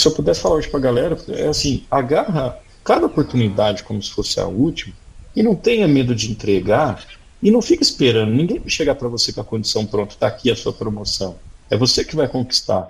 se eu pudesse falar hoje pra galera, é assim, agarra cada oportunidade como se fosse a última e não tenha medo de entregar e não fica esperando. Ninguém vai chegar para você com a condição pronta, tá aqui a sua promoção. É você que vai conquistar.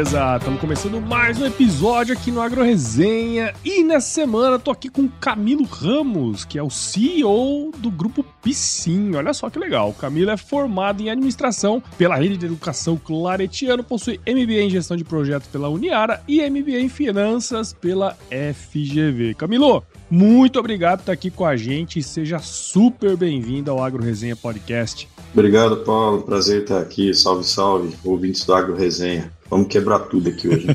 Beleza? Estamos começando mais um episódio aqui no Agro Resenha e nessa semana tô aqui com Camilo Ramos, que é o CEO do grupo Piscin. Olha só que legal. O Camilo é formado em administração pela Rede de Educação Claretiano, possui MBA em gestão de projetos pela Uniara e MBA em finanças pela FGV. Camilo, muito obrigado por estar aqui com a gente e seja super bem-vindo ao Agro Resenha Podcast. Obrigado, Paulo. Prazer estar aqui. Salve, salve, ouvintes do Agro Resenha. Vamos quebrar tudo aqui hoje.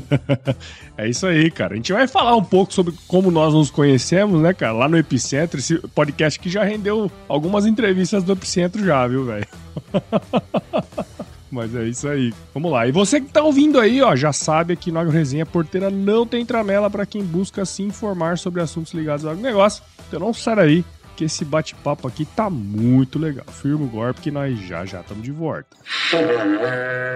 é isso aí, cara. A gente vai falar um pouco sobre como nós nos conhecemos, né, cara? Lá no Epicentro, esse podcast que já rendeu algumas entrevistas do Epicentro já, viu, velho? Mas é isso aí. Vamos lá. E você que tá ouvindo aí, ó, já sabe que no Agro Resenha Porteira não tem tramela para quem busca se informar sobre assuntos ligados ao agronegócio. Então não sai daí que esse bate-papo aqui tá muito legal. Firma o golpe que nós já já estamos de volta.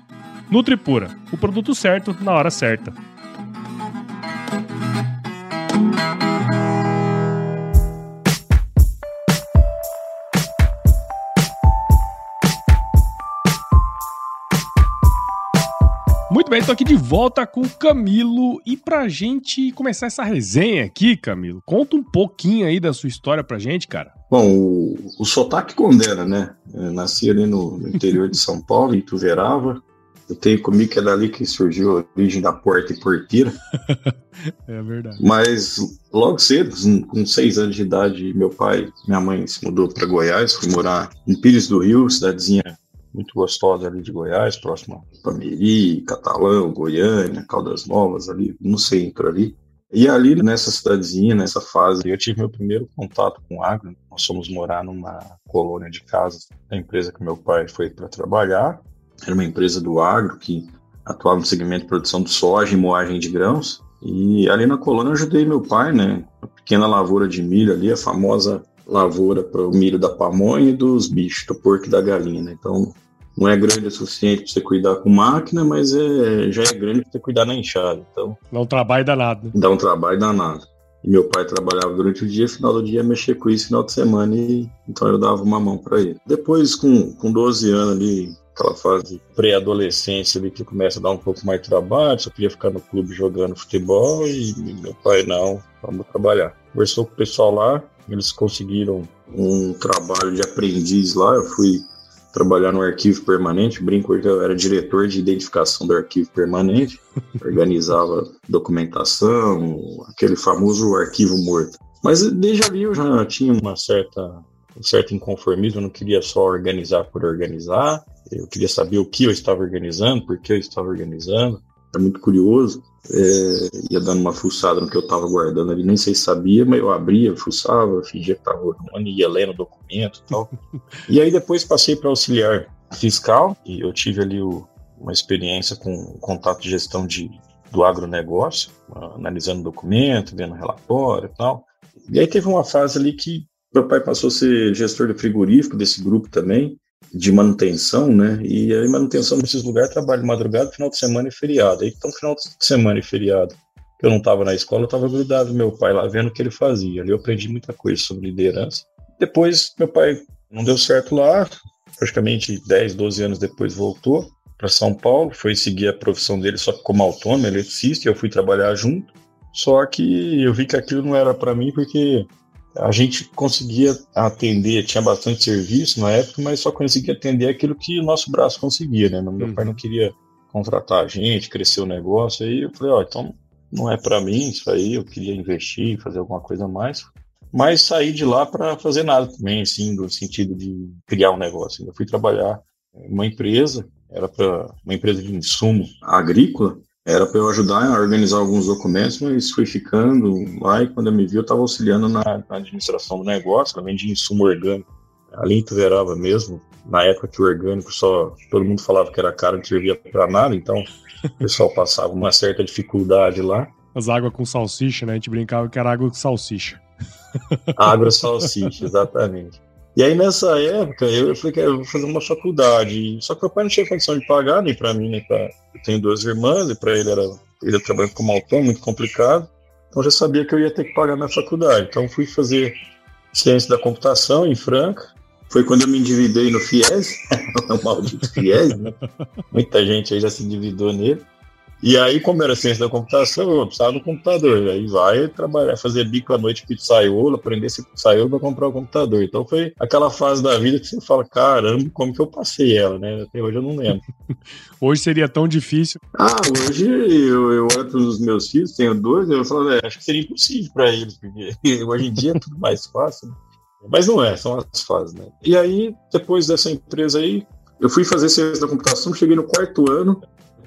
Nutripura, o produto certo na hora certa. Muito bem, estou aqui de volta com o Camilo e pra gente começar essa resenha aqui, Camilo, conta um pouquinho aí da sua história pra gente, cara. Bom, o, o sotaque condena, né? Eu nasci ali no, no interior de São Paulo, em Ituverava. Eu tenho comigo que é dali que surgiu a origem da porta e porteira. é verdade. Mas logo cedo, com seis anos de idade, meu pai e minha mãe se mudou para Goiás, fui morar em Pires do Rio, cidadezinha muito gostosa ali de Goiás, próximo a Pameri, Catalão, Goiânia, Caldas Novas, ali no centro ali. E ali nessa cidadezinha, nessa fase, eu tive meu primeiro contato com agro. Nós fomos morar numa colônia de casas da empresa que meu pai foi para trabalhar. Era uma empresa do agro que atuava no segmento de produção de soja e moagem de grãos. E ali na colônia eu ajudei meu pai, né? Uma pequena lavoura de milho ali, a famosa lavoura para o milho da pamonha e dos bichos, do porco e da galinha, né? Então, não é grande o suficiente para você cuidar com máquina, mas é, já é grande para você cuidar na enxada. Então, dá um trabalho danado. Né? Dá um trabalho danado. E meu pai trabalhava durante o dia, final do dia mexia com isso, final de semana, e então eu dava uma mão para ele. Depois, com, com 12 anos ali, aquela fase pré-adolescência ali que começa a dar um pouco mais de trabalho, só queria ficar no clube jogando futebol e meu pai não, vamos trabalhar. Conversou com o pessoal lá, eles conseguiram um trabalho de aprendiz lá, eu fui trabalhar no arquivo permanente, brinco que eu era diretor de identificação do arquivo permanente, organizava documentação, aquele famoso arquivo morto. Mas desde ali eu já tinha uma certa, um certo inconformismo, eu não queria só organizar por organizar, eu queria saber o que eu estava organizando, por que eu estava organizando, era muito curioso é, ia dando uma fuçada no que eu estava guardando ali, nem sei se sabia, mas eu abria, fuçava, fingia que estava olhando, ia lendo o documento e tal. e aí depois passei para auxiliar fiscal, e eu tive ali o, uma experiência com contato de gestão de, do agronegócio, analisando documento, vendo relatório e tal. E aí teve uma fase ali que meu pai passou a ser gestor de frigorífico desse grupo também, de manutenção, né? E aí manutenção nesses lugares trabalho madrugada, final de semana e feriado. Aí então final de semana e feriado, que eu não estava na escola, eu estava grudado meu pai lá vendo o que ele fazia. Ali eu aprendi muita coisa sobre liderança. Depois meu pai não deu certo lá, praticamente 10, 12 anos depois voltou para São Paulo, foi seguir a profissão dele só como autônomo, eletricista, e eu fui trabalhar junto. Só que eu vi que aquilo não era para mim porque a gente conseguia atender, tinha bastante serviço na época, mas só conseguia atender aquilo que o nosso braço conseguia, né? Meu uhum. pai não queria contratar a gente, crescer o negócio, aí eu falei, ó, oh, então não é para mim isso aí, eu queria investir, fazer alguma coisa a mais, mas saí de lá para fazer nada também, assim, no sentido de criar um negócio. Eu fui trabalhar em uma empresa, era para uma empresa de insumo agrícola, era para eu ajudar a organizar alguns documentos, mas fui ficando lá e quando eu me vi, eu estava auxiliando na, na, administração do negócio, também de insumo orgânico. Ali em Ituverava mesmo, na época que o orgânico só todo mundo falava que era caro, não servia para nada, então o pessoal passava uma certa dificuldade lá. As águas com salsicha, né? A gente brincava que era água com salsicha. Água salsicha, exatamente. E aí nessa época eu falei que eu vou fazer uma faculdade, só que o pai não tinha condição de pagar nem para mim nem para eu tenho duas irmãs e para ele era ele trabalhando como autônomo muito complicado, então já sabia que eu ia ter que pagar minha faculdade. Então fui fazer ciência da computação em Franca. Foi quando eu me endividei no FIES, o maldito FIES, né? Muita gente aí já se endividou nele. E aí, como era ciência da computação, eu precisava do computador. Aí vai trabalhar, fazer bico à noite pizzaiolo, aprender esse pizzaiolo para comprar o computador. Então foi aquela fase da vida que você fala, caramba, como que eu passei ela, né? Até hoje eu não lembro. hoje seria tão difícil. Ah, hoje eu, eu olho para os meus filhos, tenho dois, eu falo, é, acho que seria impossível para eles, porque hoje em dia é tudo mais fácil. Né? Mas não é, são as fases, né? E aí, depois dessa empresa aí, eu fui fazer ciência da computação, cheguei no quarto ano,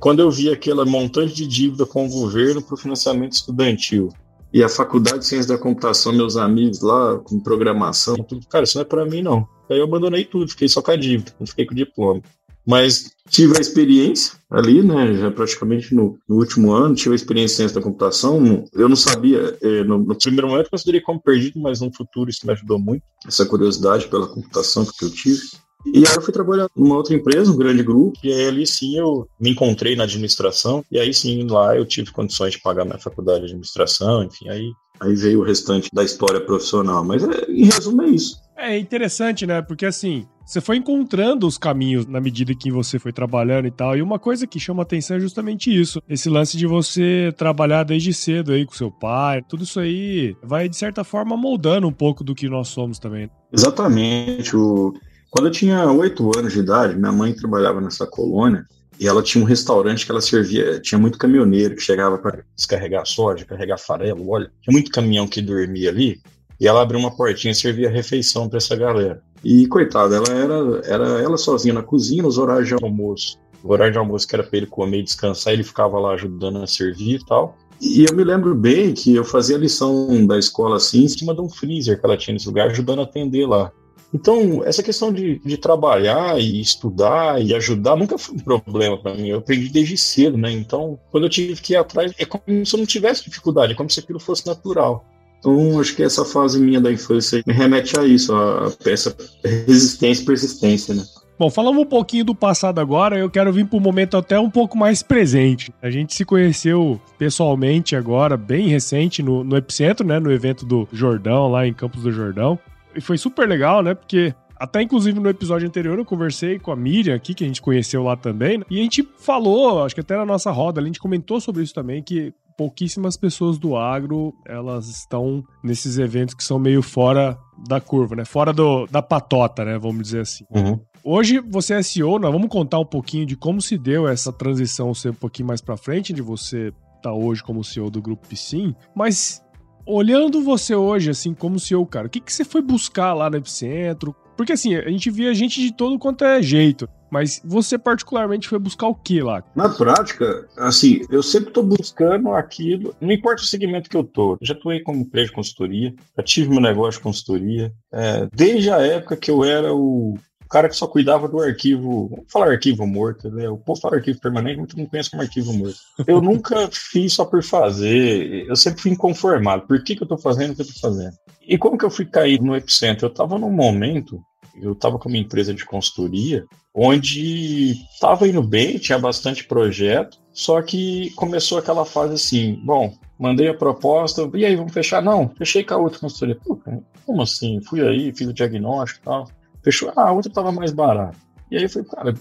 quando eu vi aquele montante de dívida com o governo para o financiamento estudantil e a faculdade de ciência da computação, meus amigos lá com programação, tudo, cara, isso não é para mim não. Aí eu abandonei tudo, fiquei só com a dívida, não fiquei com o diploma. Mas tive a experiência ali, né, já praticamente no, no último ano, tive a experiência em ciência da computação. Eu não sabia, é, no, no, primeiro momento considerei como perdido, mas no futuro isso me ajudou muito, essa curiosidade pela computação que eu tive. E aí eu fui trabalhar numa outra empresa, um grande grupo, e aí ali sim eu me encontrei na administração, e aí sim lá eu tive condições de pagar minha faculdade de administração, enfim, aí, aí veio o restante da história profissional. Mas é, em resumo é isso. É interessante, né? Porque assim, você foi encontrando os caminhos na medida que você foi trabalhando e tal. E uma coisa que chama atenção é justamente isso. Esse lance de você trabalhar desde cedo aí com seu pai. Tudo isso aí vai, de certa forma, moldando um pouco do que nós somos também. Exatamente. O... Quando eu tinha oito anos de idade, minha mãe trabalhava nessa colônia e ela tinha um restaurante que ela servia, tinha muito caminhoneiro que chegava para descarregar soja, carregar farelo, óleo, tinha muito caminhão que dormia ali, e ela abriu uma portinha e servia refeição para essa galera. E coitada, ela era, era ela sozinha na cozinha, nos horários de almoço. O horário de almoço que era para ele comer e descansar, ele ficava lá ajudando a servir e tal. E eu me lembro bem que eu fazia lição da escola assim, em cima de um freezer que ela tinha nesse lugar, ajudando a atender lá. Então, essa questão de, de trabalhar e estudar e ajudar nunca foi um problema para mim. Eu aprendi desde cedo, né? Então, quando eu tive que ir atrás, é como se eu não tivesse dificuldade, é como se aquilo fosse natural. Então, acho que essa fase minha da infância me remete a isso, a essa resistência e persistência, né? Bom, falamos um pouquinho do passado agora, eu quero vir para um momento até um pouco mais presente. A gente se conheceu pessoalmente agora, bem recente, no, no Epicentro, né? No evento do Jordão, lá em Campos do Jordão. E foi super legal, né? Porque até inclusive no episódio anterior eu conversei com a Miriam aqui, que a gente conheceu lá também, né? e a gente falou, acho que até na nossa roda, a gente comentou sobre isso também, que pouquíssimas pessoas do agro, elas estão nesses eventos que são meio fora da curva, né? Fora do, da patota, né? Vamos dizer assim. Uhum. Hoje você é CEO, nós vamos contar um pouquinho de como se deu essa transição ser um pouquinho mais para frente, de você estar tá hoje como CEO do Grupo Piscin, mas olhando você hoje, assim, como CEO, cara, o que, que você foi buscar lá no Epicentro? Porque, assim, a gente via gente de todo quanto é jeito. Mas você, particularmente, foi buscar o que lá? Na prática, assim, eu sempre estou buscando aquilo, não importa o segmento que eu. Eu já atuei como empresa de consultoria, já tive meu negócio de consultoria. É, desde a época que eu era o cara que só cuidava do arquivo, vamos falar arquivo morto, né? O povo fala arquivo permanente, muito não conhece como arquivo morto. Eu nunca fiz só por fazer, eu sempre fui inconformado. Por que, que eu tô fazendo o que eu tô fazendo? E como que eu fui cair no epicentro? Eu tava num momento Eu estava com uma empresa de consultoria onde estava indo bem, tinha bastante projeto, só que começou aquela fase assim, bom, mandei a proposta, e aí, vamos fechar? Não, fechei com a outra consultoria. Pô, como assim? Fui aí, fiz o diagnóstico e tal. Fechou, ah, a outra estava mais barata. E aí eu falei, cara,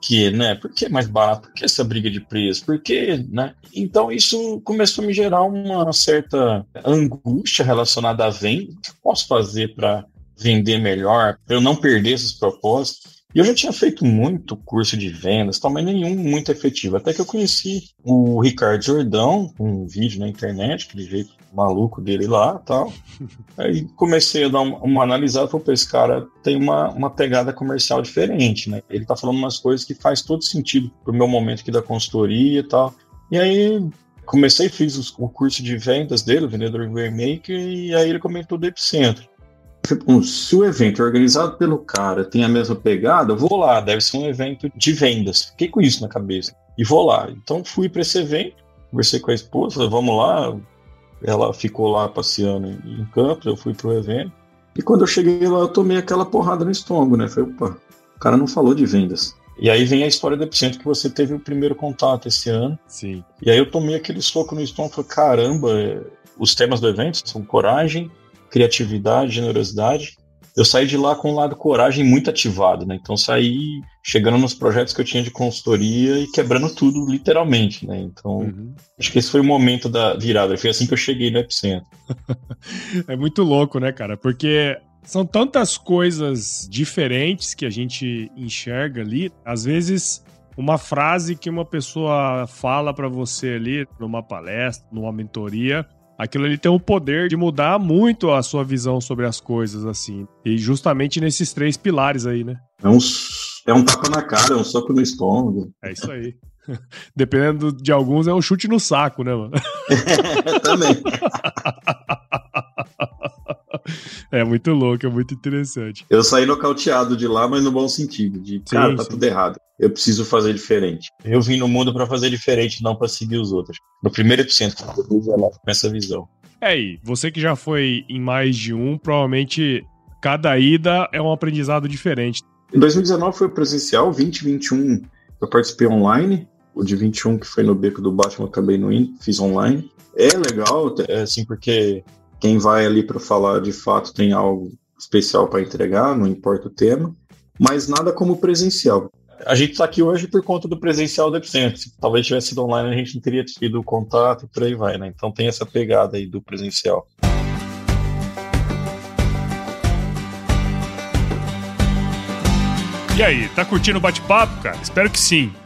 que, né? Por que mais barato? Por que essa briga de preço? Por que, né? Então isso começou a me gerar uma certa angústia relacionada à venda. O que eu posso fazer para vender melhor, para eu não perder esses propósitos? E eu já tinha feito muito curso de vendas, tal, mas nenhum muito efetivo. Até que eu conheci o Ricardo Jordão, um vídeo na internet, aquele jeito maluco dele lá tal. Aí comecei a dar uma, uma analisada, falei, esse cara tem uma, uma pegada comercial diferente, né? Ele tá falando umas coisas que faz todo sentido pro meu momento aqui da consultoria e tal. E aí comecei, fiz o curso de vendas dele, o Vendedor Maker, e aí ele comentou do Epicentro se o evento é organizado pelo cara tem a mesma pegada, eu vou lá, deve ser um evento de vendas. Fiquei com isso na cabeça. E vou lá. Então fui para esse evento, conversei com a esposa, vamos lá. Ela ficou lá passeando em Campos, eu fui pro evento. E quando eu cheguei lá, eu tomei aquela porrada no estômago, né? Falei, opa, o cara não falou de vendas. E aí vem a história do Epicentro, que você teve o primeiro contato esse ano. Sim. E aí eu tomei aquele soco no estômago e falei, caramba, os temas do evento são coragem, criatividade, generosidade. Eu saí de lá com o lado coragem muito ativado, né? Então saí chegando nos projetos que eu tinha de consultoria e quebrando tudo, literalmente, né? Então, uhum. acho que esse foi o momento da virada. Foi assim que eu cheguei no Epicentro. é muito louco, né, cara? Porque são tantas coisas diferentes que a gente enxerga ali. Às vezes, uma frase que uma pessoa fala para você ali numa palestra, numa mentoria, aquilo ali tem o poder de mudar muito a sua visão sobre as coisas, assim. E justamente nesses três pilares aí, né? É um, é um tapa na cara, é um soco no estômago. É isso aí. Dependendo de alguns, é um chute no saco, né, mano? Também. É muito louco, é muito interessante. Eu saí nocauteado de lá, mas no bom sentido, de cara, sim, tá sim. tudo errado. Eu preciso fazer diferente. Eu vim no mundo para fazer diferente, não para seguir os outros. No primeiro epicentro, com essa visão. É aí, você que já foi em mais de um, provavelmente cada ida é um aprendizado diferente. Em 2019 foi presencial, 2021 eu participei online, o de 21 que foi no beco do Batman acabei no indo, fiz online. É legal, é assim, porque quem vai ali para falar de fato tem algo especial para entregar, não importa o tema, mas nada como presencial. A gente está aqui hoje por conta do presencial do Epicentro. Se talvez tivesse sido online, a gente não teria tido contato e por aí vai, né? Então tem essa pegada aí do presencial. E aí, tá curtindo o bate-papo, cara? Espero que sim.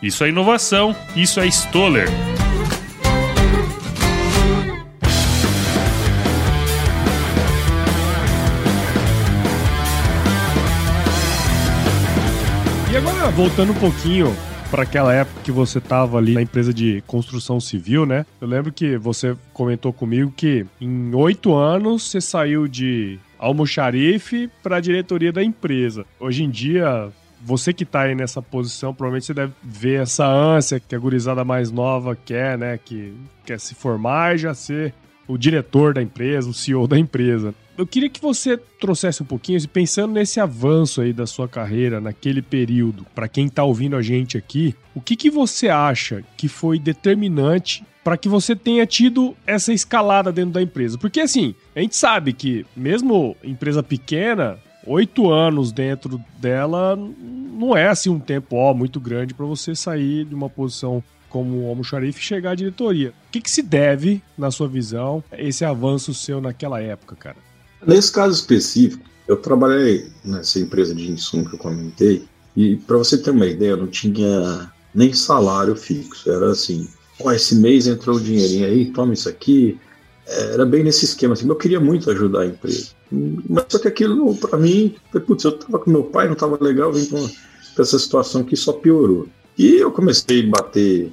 Isso é inovação, isso é Stoller. E agora, voltando um pouquinho para aquela época que você estava ali na empresa de construção civil, né? Eu lembro que você comentou comigo que em oito anos você saiu de almoxarife para a diretoria da empresa. Hoje em dia, você que está aí nessa posição, provavelmente você deve ver essa ânsia que a gurizada mais nova quer, né? Que quer se formar e já ser o diretor da empresa, o CEO da empresa eu queria que você trouxesse um pouquinho, pensando nesse avanço aí da sua carreira, naquele período, para quem está ouvindo a gente aqui, o que, que você acha que foi determinante para que você tenha tido essa escalada dentro da empresa? Porque assim, a gente sabe que mesmo empresa pequena, oito anos dentro dela não é assim um tempo ó, muito grande para você sair de uma posição como almoxarife e chegar à diretoria. O que, que se deve, na sua visão, esse avanço seu naquela época, cara? Nesse caso específico, eu trabalhei nessa empresa de insumo que eu comentei, e para você ter uma ideia, não tinha nem salário fixo. Era assim: ó, esse mês entrou o dinheirinho aí, toma isso aqui. Era bem nesse esquema. Assim, eu queria muito ajudar a empresa. Mas só que aquilo, para mim, putz, eu tava com meu pai, não tava legal, vim com essa situação que só piorou. E eu comecei a bater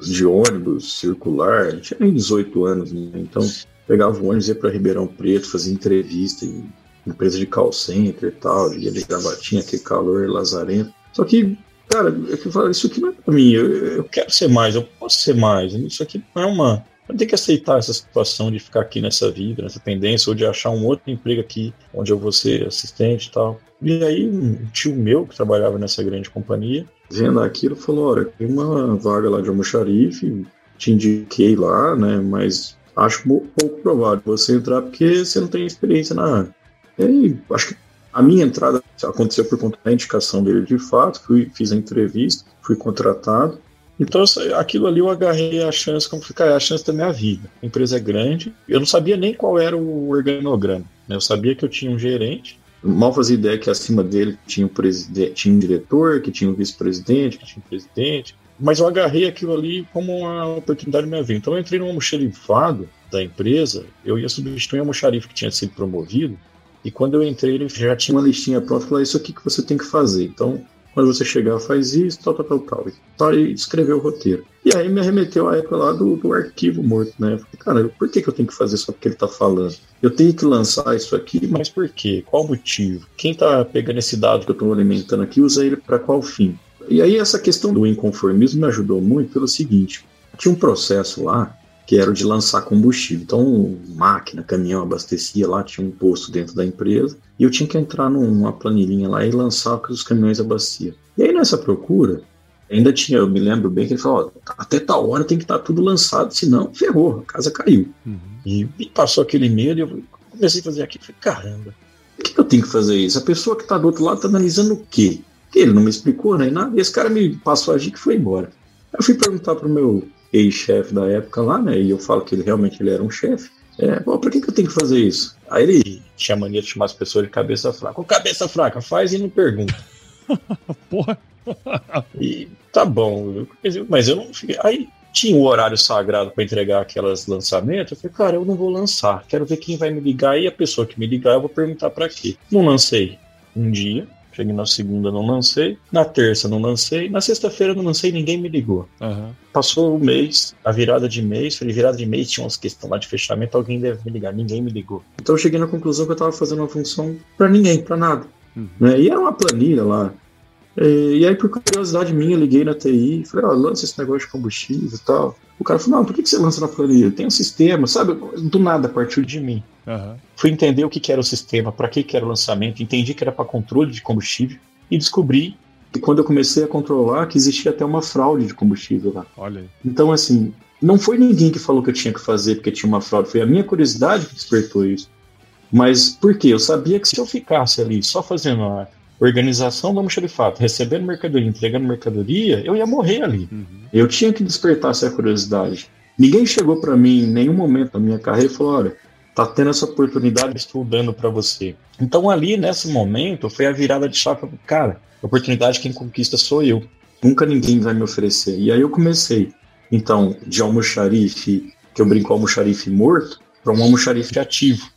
de ônibus circular, tinha nem 18 anos, né? então pegava o ônibus, ia para Ribeirão Preto, fazia entrevista em empresa de call center e tal, ia de gravatinha, aquele calor lazarento. Só que, cara, eu falo, isso aqui não é pra mim, eu, eu quero ser mais, eu posso ser mais, isso aqui não é uma. Eu tenho que aceitar essa situação de ficar aqui nessa vida, nessa tendência, ou de achar um outro emprego aqui, onde eu vou ser assistente e tal. E aí, um tio meu que trabalhava nessa grande companhia, vendo aquilo, falou: Olha, tem uma vaga lá de almoxarife, te indiquei lá, né? Mas acho pouco provável você entrar porque você não tem experiência na área. E acho que a minha entrada aconteceu por conta da indicação dele de fato, fui, fiz a entrevista, fui contratado. Então, aquilo ali eu agarrei a chance, como ficar, é a chance da minha vida. A empresa é grande, eu não sabia nem qual era o organograma. Né? Eu sabia que eu tinha um gerente, mal fazia ideia que acima dele tinha um, presidente, tinha um diretor, que tinha um vice-presidente, que tinha um presidente. Mas eu agarrei aquilo ali como uma oportunidade da minha vida. Então eu entrei no almoxarifado da empresa, eu ia substituir um almoxarife que tinha sido promovido, e quando eu entrei, ele já tinha uma listinha pronta, falou, isso aqui que você tem que fazer. Então, quando você chegar, faz isso, tal, tal, tal, tal. E escreveu o roteiro. E aí me arremeteu a época lá do, do arquivo morto, né? Eu falei, cara, por que, que eu tenho que fazer só porque ele tá falando? Eu tenho que lançar isso aqui, mas por quê? Qual o motivo? Quem tá pegando esse dado que eu tô alimentando aqui usa ele para qual fim? E aí essa questão do inconformismo me ajudou muito pelo seguinte, tinha um processo lá que era o de lançar combustível. Então, máquina, caminhão abastecia lá, tinha um posto dentro da empresa, e eu tinha que entrar numa planilhinha lá e lançar o que os caminhões abasteciam. E aí nessa procura, ainda tinha, eu me lembro bem que ele falou, ó, até tal hora tem que estar tá tudo lançado, senão ferrou, a casa caiu. Uhum. E me passou aquele medo e eu comecei a fazer aquilo, falei, caramba, por que eu tenho que fazer isso? A pessoa que está do outro lado está analisando o quê? Ele não me explicou nem nada, e esse cara me passou a agir que foi embora. Eu fui perguntar pro meu ex-chefe da época lá, né? E eu falo que ele realmente ele era um chefe. É, bom, pra que, que eu tenho que fazer isso? Aí ele tinha mania de chamar as pessoas de cabeça fraca. Ô, cabeça fraca, faz e não pergunta. Porra. e tá bom, mas eu não fiquei. Aí tinha o um horário sagrado para entregar aquelas lançamentos. Eu falei, cara, eu não vou lançar. Quero ver quem vai me ligar. E a pessoa que me ligar, eu vou perguntar para quê. Não lancei um dia. Cheguei na segunda, não lancei. Na terça, não lancei. Na sexta-feira, não lancei ninguém me ligou. Uhum. Passou o mês, a virada de mês. Falei, virada de mês, tinha umas questões lá de fechamento. Alguém deve me ligar. Ninguém me ligou. Então eu cheguei na conclusão que eu tava fazendo uma função para ninguém, para nada. Uhum. Né? E era uma planilha lá. E, aí, por curiosidade minha, liguei na TI, falei, ó, oh, lança esse negócio de combustível e tal. O cara falou, não, por que você lança na planilha? Tem um sistema, sabe? Do nada partiu de mim. Uhum. Fui entender o que era o sistema, para que era o lançamento, entendi que era para controle de combustível e descobri que quando eu comecei a controlar que existia até uma fraude de combustível lá. Olha aí. Então, assim, não foi ninguém que falou que eu tinha que fazer porque tinha uma fraude, foi a minha curiosidade que despertou isso. Mas por quê? Eu sabia que se eu ficasse ali só fazendo a organização do almoxarifato, recebendo mercadoria, entregando mercadoria, eu ia morrer ali. Uhum. Eu tinha que despertar essa curiosidade. Ninguém chegou para mim em nenhum momento da minha carreira e falou: olha, tá tendo essa oportunidade, estou dando para você. Então ali, nesse momento, foi a virada de chave, cara, oportunidade quem conquista sou eu. Nunca ninguém vai me oferecer. E aí eu comecei, então, de almoxarife, que eu brinco almoxarife morto, para um almoxarife ativo.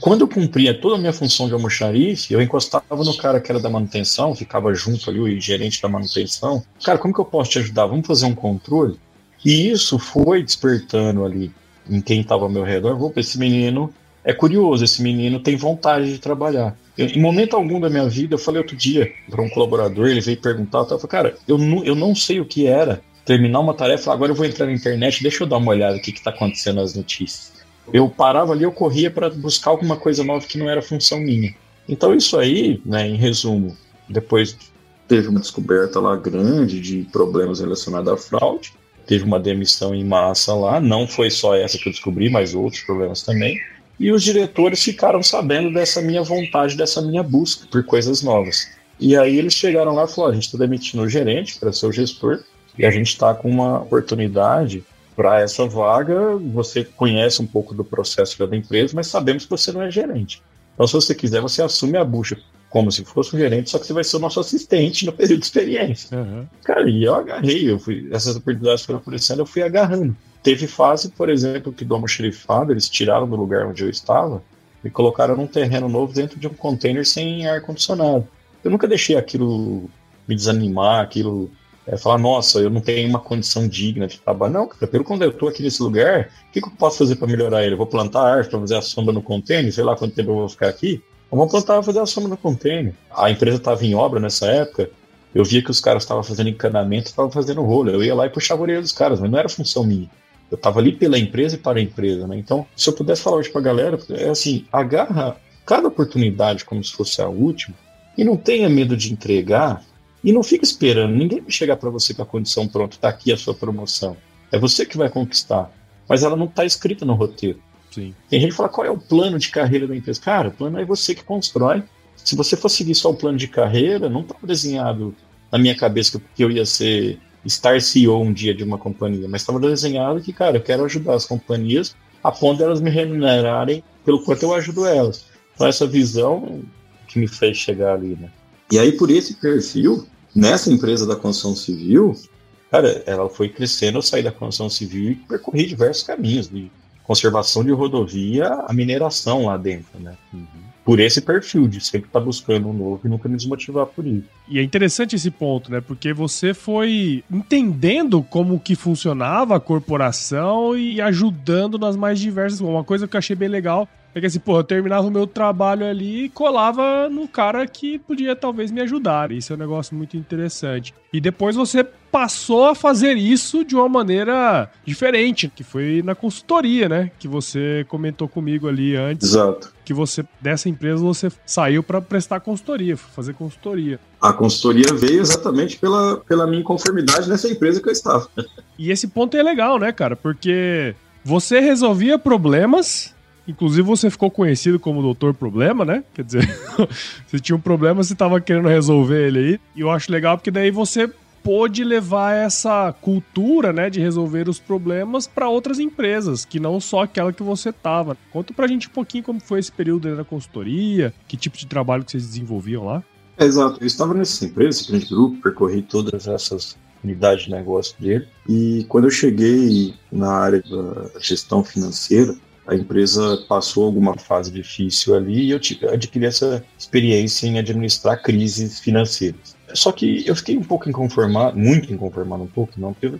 Quando eu cumpria toda a minha função de almoxarife, eu encostava no cara que era da manutenção, ficava junto ali, o gerente da manutenção. Cara, como que eu posso te ajudar? Vamos fazer um controle? E isso foi despertando ali em quem estava ao meu redor, vou esse menino é curioso, esse menino tem vontade de trabalhar. Eu, em momento algum da minha vida, eu falei outro dia para um colaborador, ele veio perguntar, eu falei, cara, eu não, eu não sei o que era terminar uma tarefa, agora eu vou entrar na internet, deixa eu dar uma olhada o que está acontecendo nas notícias. Eu parava ali, eu corria para buscar alguma coisa nova que não era função minha. Então isso aí, né, em resumo, depois teve uma descoberta lá grande de problemas relacionados à fraude teve uma demissão em massa lá. Não foi só essa que eu descobri, mas outros problemas também. E os diretores ficaram sabendo dessa minha vontade, dessa minha busca por coisas novas. E aí eles chegaram lá e falaram: a gente está demitindo o gerente para ser o gestor, e a gente está com uma oportunidade para essa vaga. Você conhece um pouco do processo da empresa, mas sabemos que você não é gerente. Então, se você quiser, você assume a bucha como se fosse um gerente, só que você vai ser o nosso assistente no período de experiência. Uhum. Cara, e eu agarrei, eu fui, essas oportunidades foram aparecendo, eu fui agarrando. Teve fase, por exemplo, que do almoxerifado, eles tiraram do lugar onde eu estava e colocaram num terreno novo dentro de um container sem ar-condicionado. Eu nunca deixei aquilo me desanimar, aquilo é, falar, nossa, eu não tenho uma condição digna de trabalho. Não, cara, pelo quando eu estou aqui nesse lugar, o que, que, eu posso fazer para melhorar ele? Vou plantar árvore para fazer a sombra no container, sei lá quanto tempo eu vou ficar aqui. Vamos plantar e fazer a sombra no container. A empresa estava em obra nessa época, eu via que os caras estavam fazendo encanamento, estavam fazendo rolo. Eu ia lá e puxava a orelha dos caras, mas não era função minha. Eu estava ali pela empresa e para a empresa, né? Então, se eu pudesse falar hoje para a galera, é assim, agarra cada oportunidade como se fosse a última e não tenha medo de entregar e não fica esperando. Ninguém vai chegar para você com a condição pronta, está aqui a sua promoção. É você que vai conquistar. Mas ela não está escrita no roteiro. Sim. Tem gente que fala qual é o plano de carreira da empresa. Cara, o plano é você que constrói. Se você for seguir só o plano de carreira, não estava desenhado na minha cabeça que eu ia ser Star CEO um dia de uma companhia, mas estava desenhado que, cara, eu quero ajudar as companhias a ponto de elas me remunerarem pelo quanto eu ajudo elas. Então, essa visão que me fez chegar ali, né? E aí, por esse perfil, nessa empresa da construção civil, cara, ela foi crescendo, eu saí da construção civil e percorri diversos caminhos, de conservação de rodovia a mineração lá dentro, né? Uhum. Por esse perfil, de sempre estar tá buscando um novo e nunca me desmotivar por isso. E é interessante esse ponto, né? Porque você foi entendendo como que funcionava a corporação e ajudando nas mais diversas. Uma coisa que eu achei bem legal é que assim, pô, eu terminava o meu trabalho ali e colava no cara que podia talvez me ajudar. Isso é um negócio muito interessante. E depois você passou a fazer isso de uma maneira diferente, que foi na consultoria, né? Que você comentou comigo ali antes. Exato. Que você, dessa empresa, você saiu para prestar consultoria, fazer consultoria. A consultoria veio exatamente pela, pela minha inconformidade nessa empresa que eu estava. E esse ponto é legal, né, cara? Porque você resolvia problemas Inclusive, você ficou conhecido como Doutor Problema, né? Quer dizer, você tinha um problema, você estava querendo resolver ele aí. E eu acho legal porque daí você pôde levar essa cultura, né, de resolver os problemas para outras empresas, que não só aquela que você tava. Conta pra gente um pouquinho como foi esse período aí na consultoria, que tipo de trabalho que vocês desenvolviam lá. É, exato, eu estava nessa empresa, esse grande grupo, percorri todas essas unidades de negócio dele, e quando eu cheguei na área da gestão financeira, a empresa passou alguma fase difícil ali e eu adquiri essa experiência em administrar crises financeiras. Só que eu fiquei um pouco inconformado, muito inconformado, um pouco não, porque,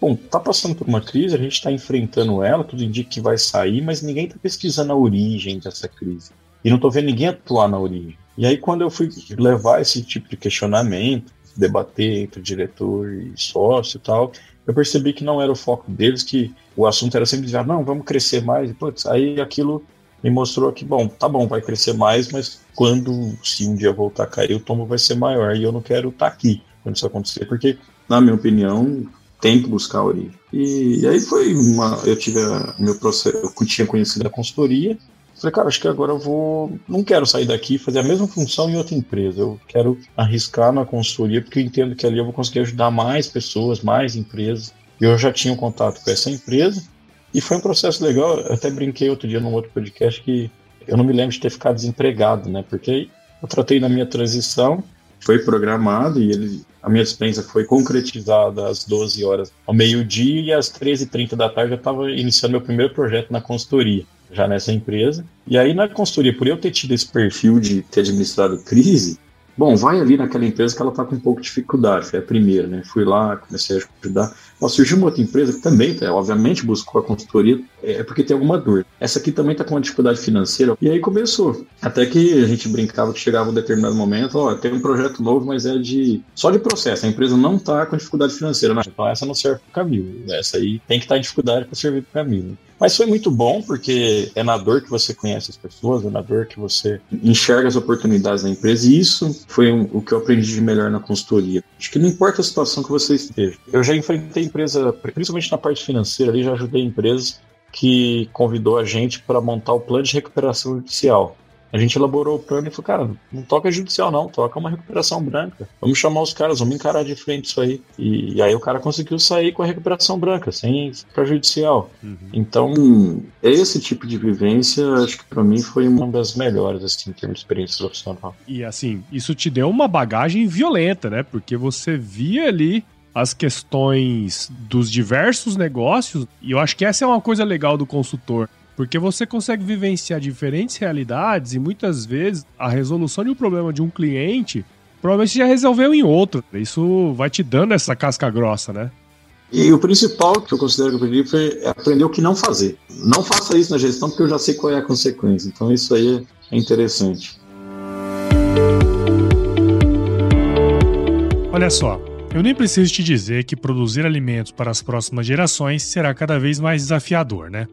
bom, tá passando por uma crise, a gente está enfrentando ela, tudo indica que vai sair, mas ninguém está pesquisando a origem dessa crise. E não estou vendo ninguém atuar na origem. E aí, quando eu fui levar esse tipo de questionamento, debater entre diretor e sócio e tal, eu percebi que não era o foco deles, que o assunto era sempre dizer, não, vamos crescer mais. E, putz, aí aquilo me mostrou que, bom, tá bom, vai crescer mais, mas quando, se um dia voltar a cair, o tombo vai ser maior. E eu não quero estar tá aqui quando isso acontecer, porque, na minha opinião, tem que buscar a origem. E, e aí foi uma. Eu tive a, meu processo, eu tinha conhecido a consultoria, Falei, cara, acho que agora eu vou. Não quero sair daqui e fazer a mesma função em outra empresa. Eu quero arriscar na consultoria, porque eu entendo que ali eu vou conseguir ajudar mais pessoas, mais empresas. Eu já tinha um contato com essa empresa e foi um processo legal. Eu até brinquei outro dia num outro podcast que eu não me lembro de ter ficado desempregado, né? Porque eu tratei na minha transição, foi programado e ele, a minha dispensa foi concretizada às 12 horas ao meio-dia e às 13h30 da tarde eu estava iniciando meu primeiro projeto na consultoria já nessa empresa. E aí na consultoria, por eu ter tido esse perfil de ter administrado crise, bom, vai ali naquela empresa que ela está com um pouco de dificuldade, foi a primeira, né? Fui lá, comecei a ajudar. Ó, surgiu uma outra empresa que também, tá, obviamente, buscou a consultoria, é, é porque tem alguma dor. Essa aqui também está com uma dificuldade financeira. E aí começou. Até que a gente brincava que chegava um determinado momento, ó, tem um projeto novo, mas é de só de processo. A empresa não está com dificuldade financeira. Né? Então essa não serve para o caminho. Essa aí tem que estar tá em dificuldade para servir para o caminho. Mas foi muito bom, porque é na dor que você conhece as pessoas, é na dor que você enxerga as oportunidades da empresa, e isso foi o que eu aprendi de melhor na consultoria. Acho que não importa a situação que você esteja. Eu já enfrentei empresa, principalmente na parte financeira, ali já ajudei empresas que convidou a gente para montar o plano de recuperação judicial. A gente elaborou o plano e falou, cara, não toca judicial não, toca uma recuperação branca. Vamos chamar os caras, vamos encarar de frente isso aí. E, e aí o cara conseguiu sair com a recuperação branca, sem para judicial. Uhum. Então, esse tipo de vivência, acho que para mim foi uma das melhores, assim, em termos de experiência profissional. E assim, isso te deu uma bagagem violenta, né? Porque você via ali as questões dos diversos negócios, e eu acho que essa é uma coisa legal do consultor. Porque você consegue vivenciar diferentes realidades e muitas vezes a resolução de um problema de um cliente provavelmente já resolveu em outro. Isso vai te dando essa casca grossa, né? E o principal que eu considero que eu aprendi foi aprender o que não fazer. Não faça isso na gestão porque eu já sei qual é a consequência. Então isso aí é interessante. Olha só, eu nem preciso te dizer que produzir alimentos para as próximas gerações será cada vez mais desafiador, né?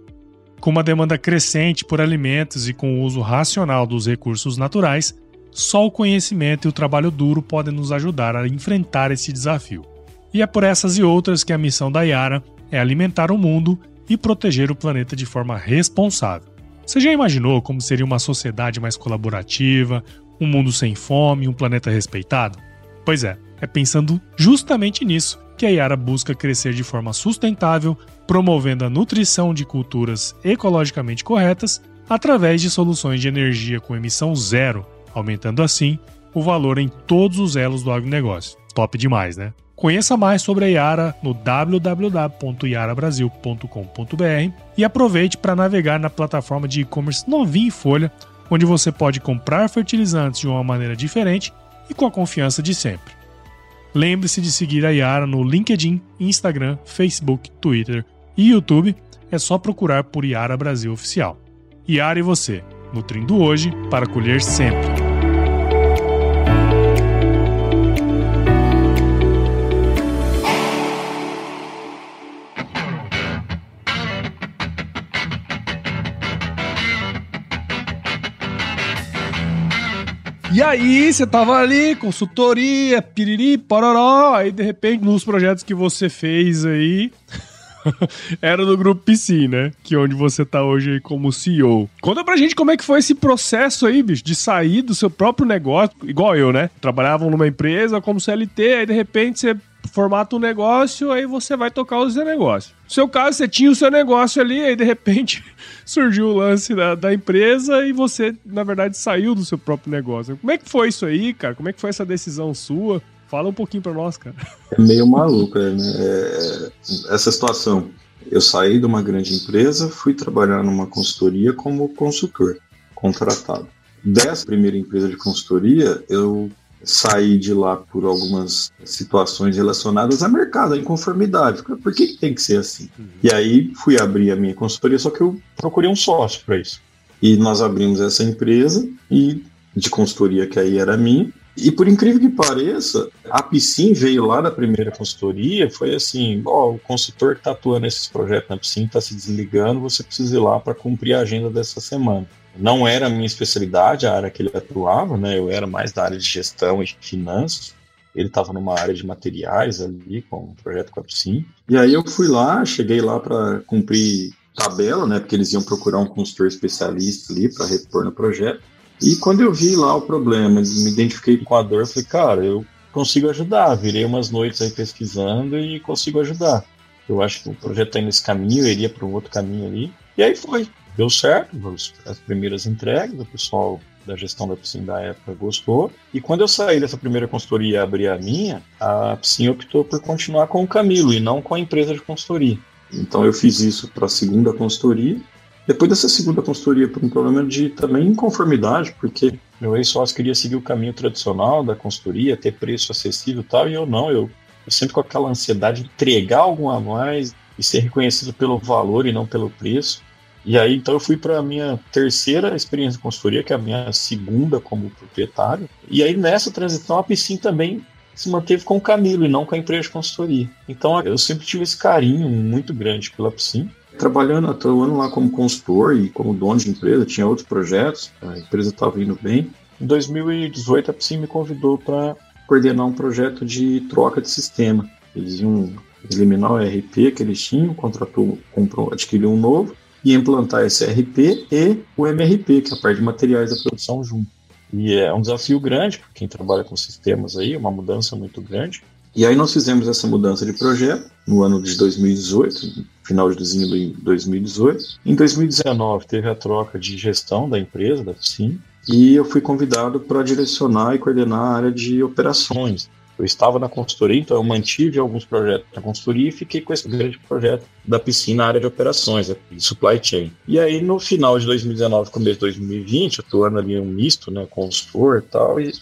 Com uma demanda crescente por alimentos e com o uso racional dos recursos naturais, só o conhecimento e o trabalho duro podem nos ajudar a enfrentar esse desafio. E é por essas e outras que a missão da Yara é alimentar o mundo e proteger o planeta de forma responsável. Você já imaginou como seria uma sociedade mais colaborativa, um mundo sem fome, um planeta respeitado? Pois é, é pensando justamente nisso que a Yara busca crescer de forma sustentável, promovendo a nutrição de culturas ecologicamente corretas através de soluções de energia com emissão zero, aumentando assim o valor em todos os elos do agronegócio. Top demais, né? Conheça mais sobre a Yara no www.yarabrasil.com.br e aproveite para navegar na plataforma de e-commerce novinha em folha, onde você pode comprar fertilizantes de uma maneira diferente e com a confiança de sempre. Lembre-se de seguir a Yara no LinkedIn, Instagram, Facebook, Twitter e YouTube. É só procurar por Yara Brasil Oficial. Yara e você, nutrindo hoje para colher sempre. E aí, você tava ali, consultoria, piriri, pororó, aí de repente, nos projetos que você fez aí, era no grupo PC, né? Que é onde você tá hoje aí como CEO. Conta pra gente como é que foi esse processo aí, bicho, de sair do seu próprio negócio, igual eu, né? Trabalhavam numa empresa como CLT, aí de repente você formata um negócio, aí você vai tocar o seu negócio. No seu caso, você tinha o seu negócio ali, aí de repente surgiu o lance da, da empresa e você, na verdade, saiu do seu próprio negócio. Como é que foi isso aí, cara? Como é que foi essa decisão sua? Fala um pouquinho pra nós, cara. É meio maluco, né? É, essa situação. Eu saí de uma grande empresa, fui trabalhar numa consultoria como consultor, contratado. Dessa primeira empresa de consultoria, eu sair de lá por algumas situações relacionadas a mercado, a inconformidade. Por que, que tem que ser assim? Uhum. E aí fui abrir a minha consultoria, só que eu procurei um sócio para isso. E nós abrimos essa empresa e de consultoria que aí era minha. E por incrível que pareça, a Piscin veio lá da primeira consultoria, foi assim, ó, o consultor que está atuando nesses projetos na Piscin está se desligando, você precisa ir lá para cumprir a agenda dessa semana não era a minha especialidade, a área que ele atuava, né? Eu era mais da área de gestão e finanças. Ele estava numa área de materiais ali, com um projeto com a Psim. E aí eu fui lá, cheguei lá para cumprir tabela, né? Porque eles iam procurar um consultor especialista ali para repor no projeto. E quando eu vi lá o problema, me identifiquei com a dor, falei, cara, eu consigo ajudar. Virei umas noites aí pesquisando e consigo ajudar. Eu acho que o projeto está indo nesse caminho, eu iria para um outro caminho ali. E aí foi deu certo, as primeiras entregas, o pessoal da gestão da piscina da época gostou. E quando eu saí dessa primeira consultoria e abri a minha, a piscina optou por continuar com o Camilo e não com a empresa de consultoria. Então eu fiz isso para a segunda consultoria. Depois dessa segunda consultoria, por um problema de também inconformidade, porque meu ex-sócio queria seguir o caminho tradicional da consultoria, ter preço acessível e tal, e eu não, eu, eu sempre com aquela ansiedade de entregar algo a mais e ser reconhecido pelo valor e não pelo preço. E aí, então, eu fui para a minha terceira experiência de consultoria, que é a minha segunda como proprietário. E aí, nessa transição, a Piscin também se manteve com o Camilo e não com a empresa de consultoria. Então, eu sempre tive esse carinho muito grande pela Piscin. Trabalhando, atuando lá como consultor e como dono de empresa, tinha outros projetos, a empresa estava indo bem. Em 2018, a Piscin me convidou para coordenar um projeto de troca de sistema. Eles iam eliminar o ERP que eles tinham, contratou, comprou, adquiriu um novo e implantar SRP e o MRP, que é a parte de materiais da produção junto. E é um desafio grande para quem trabalha com sistemas aí, uma mudança muito grande. E aí nós fizemos essa mudança de projeto no ano de 2018, final de 2018. Em 2019 teve a troca de gestão da empresa, da FICIM, e eu fui convidado para direcionar e coordenar a área de operações. Eu estava na consultoria, então eu mantive alguns projetos na consultoria e fiquei com esse grande projeto da piscina na área de operações, de supply chain. E aí, no final de 2019, começo de 2020, atuando ali um misto, né, consultor e tal, e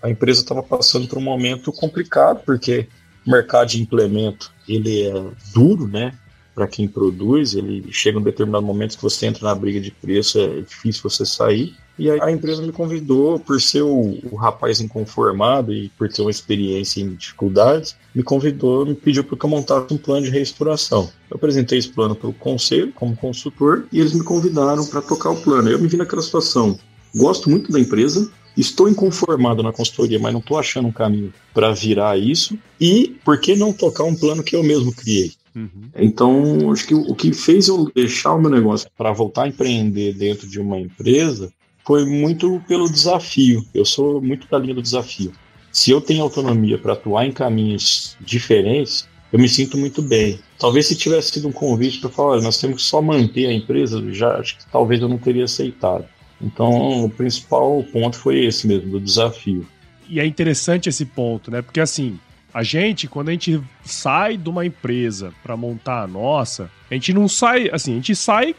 a empresa estava passando por um momento complicado, porque o mercado de implemento, ele é duro, né, para quem produz, ele chega um determinado momento que você entra na briga de preço, é difícil você sair. E aí a empresa me convidou, por ser o, o rapaz inconformado e por ter uma experiência em dificuldades, me convidou, me pediu para que eu montasse um plano de reestruturação. Eu apresentei esse plano para o conselho, como consultor, e eles me convidaram para tocar o plano. Eu me vi naquela situação. Gosto muito da empresa, estou inconformado na consultoria, mas não estou achando um caminho para virar isso. E por que não tocar um plano que eu mesmo criei? Uhum. Então, acho que o que fez eu deixar o meu negócio para voltar a empreender dentro de uma empresa foi muito pelo desafio. Eu sou muito da linha do desafio. Se eu tenho autonomia para atuar em caminhos diferentes, eu me sinto muito bem. Talvez se tivesse sido um convite para falar, nós temos que só manter a empresa, já acho que talvez eu não teria aceitado. Então, o principal ponto foi esse mesmo, do desafio. E é interessante esse ponto, né? Porque assim, a gente, quando a gente sai de uma empresa para montar a nossa, a gente não sai, assim, a gente sai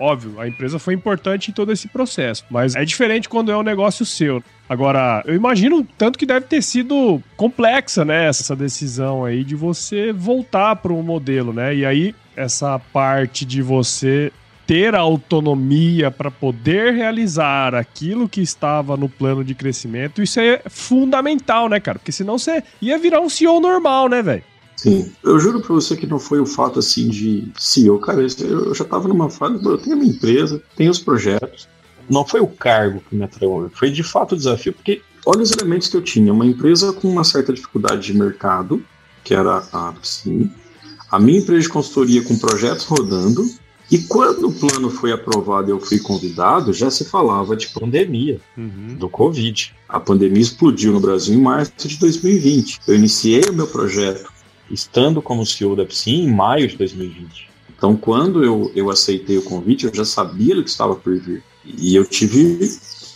Óbvio, a empresa foi importante em todo esse processo, mas é diferente quando é um negócio seu. Agora, eu imagino tanto que deve ter sido complexa, né, essa decisão aí de você voltar para um modelo, né? E aí essa parte de você ter a autonomia para poder realizar aquilo que estava no plano de crescimento, isso é fundamental, né, cara? Porque senão você ia virar um CEO normal, né, velho? Sim, eu juro pra você que não foi o fato assim de CEO, cara, eu já tava numa fase, eu tenho a minha empresa, tenho os projetos. Não foi o cargo que me atraiu, foi de fato o desafio, porque olha os elementos que eu tinha. Uma empresa com uma certa dificuldade de mercado, que era a sim, a minha empresa de consultoria com projetos rodando, e quando o plano foi aprovado e eu fui convidado, já se falava de pandemia, uhum. do Covid. A pandemia explodiu no Brasil em março de 2020. Eu iniciei o meu projeto estando como CEO da Psim em maio de 2020. Então, quando eu, eu aceitei o convite, eu já sabia do que estava por vir. E eu tive,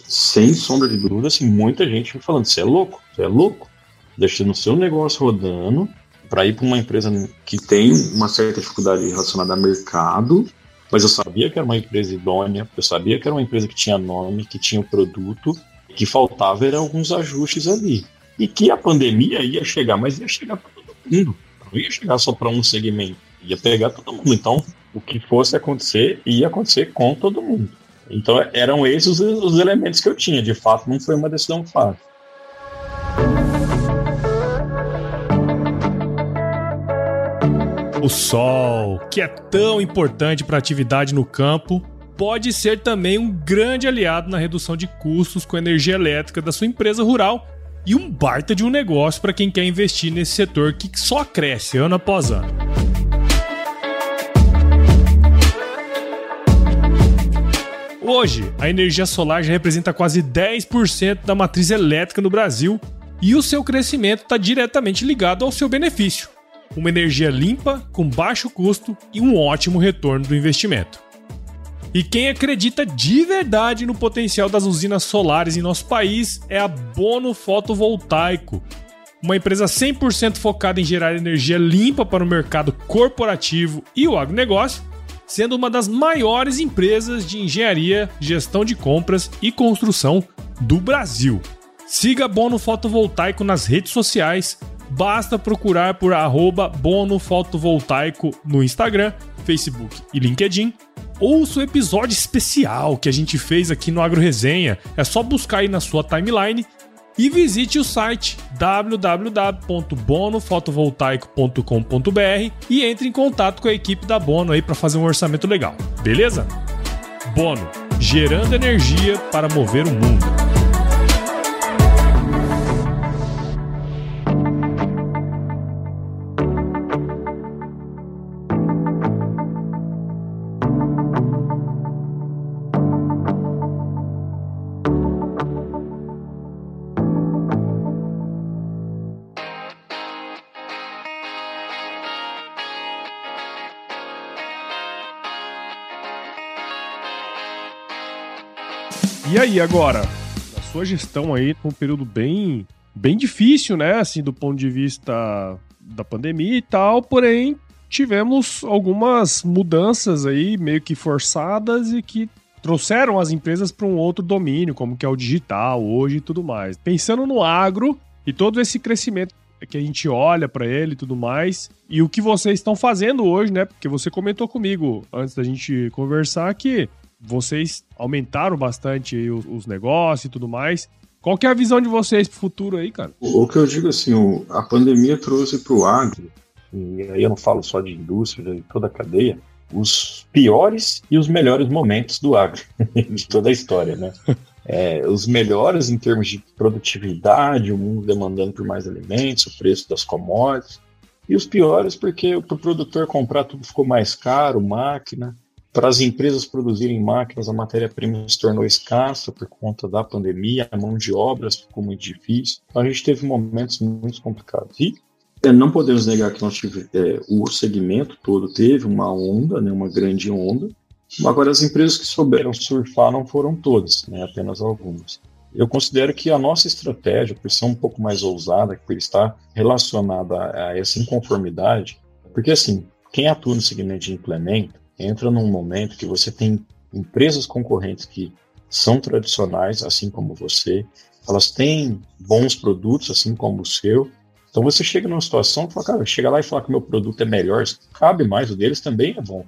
sem sombra de dúvida, assim, muita gente me falando: você é louco, você é louco, deixando o seu negócio rodando para ir para uma empresa que tem uma certa dificuldade relacionada a mercado, mas eu sabia que era uma empresa idônea, eu sabia que era uma empresa que tinha nome, que tinha o produto, que faltava eram alguns ajustes ali. E que a pandemia ia chegar, mas ia chegar para todo mundo não ia chegar só para um segmento, ia pegar todo mundo. Então, o que fosse acontecer, ia acontecer com todo mundo. Então, eram esses os elementos que eu tinha. De fato, não foi uma decisão fácil. O sol, que é tão importante para a atividade no campo, pode ser também um grande aliado na redução de custos com energia elétrica da sua empresa rural e um baita de um negócio para quem quer investir nesse setor que só cresce ano após ano. Hoje, a energia solar já representa quase 10% da matriz elétrica no Brasil e o seu crescimento está diretamente ligado ao seu benefício: uma energia limpa, com baixo custo e um ótimo retorno do investimento. E quem acredita de verdade no potencial das usinas solares em nosso país é a Bono Fotovoltaico, uma empresa 100% focada em gerar energia limpa para o mercado corporativo e o agronegócio, sendo uma das maiores empresas de engenharia, gestão de compras e construção do Brasil. Siga Bono Fotovoltaico nas redes sociais, basta procurar por arroba Bono Fotovoltaico no Instagram, Facebook e LinkedIn ouça o episódio especial que a gente fez aqui no Agro Resenha. É só buscar aí na sua timeline e visite o site www.bonofotovoltaico.com.br e entre em contato com a equipe da Bono aí para fazer um orçamento legal. Beleza? Bono, gerando energia para mover o mundo. E aí, agora, a sua gestão aí, um período bem, bem difícil, né? Assim, do ponto de vista da pandemia e tal, porém tivemos algumas mudanças aí meio que forçadas e que trouxeram as empresas para um outro domínio, como que é o digital hoje e tudo mais. Pensando no agro e todo esse crescimento que a gente olha para ele e tudo mais, e o que vocês estão fazendo hoje, né? Porque você comentou comigo antes da gente conversar que vocês aumentaram bastante os, os negócios e tudo mais. Qual que é a visão de vocês para o futuro aí, cara? O, que eu digo assim, o, a pandemia trouxe para o agro e aí eu não falo só de indústria, de toda a cadeia, os piores e os melhores momentos do agro, de toda a história, né? É, os melhores em termos de produtividade, o mundo demandando por mais alimentos, o preço das commodities, e os piores porque para o produtor comprar tudo ficou mais caro, máquina, para as empresas produzirem máquinas, a matéria-prima se tornou escassa por conta da pandemia, a mão de obras ficou muito difícil. Então a gente teve momentos muito complicados. E é, não podemos negar que nós é, o segmento todo teve uma onda, né, uma grande onda. Agora, as empresas que souberam surfar não foram todas, né, apenas algumas. Eu considero que a nossa estratégia, por ser um pouco mais ousada, por estar relacionada a, a essa inconformidade, porque assim, quem atua no segmento de implemento entra num momento que você tem empresas concorrentes que são tradicionais, assim como você, elas têm bons produtos, assim como o seu, então você chega numa situação fala, cara, chega lá e falar que meu produto é melhor, cabe mais, o deles também é bom.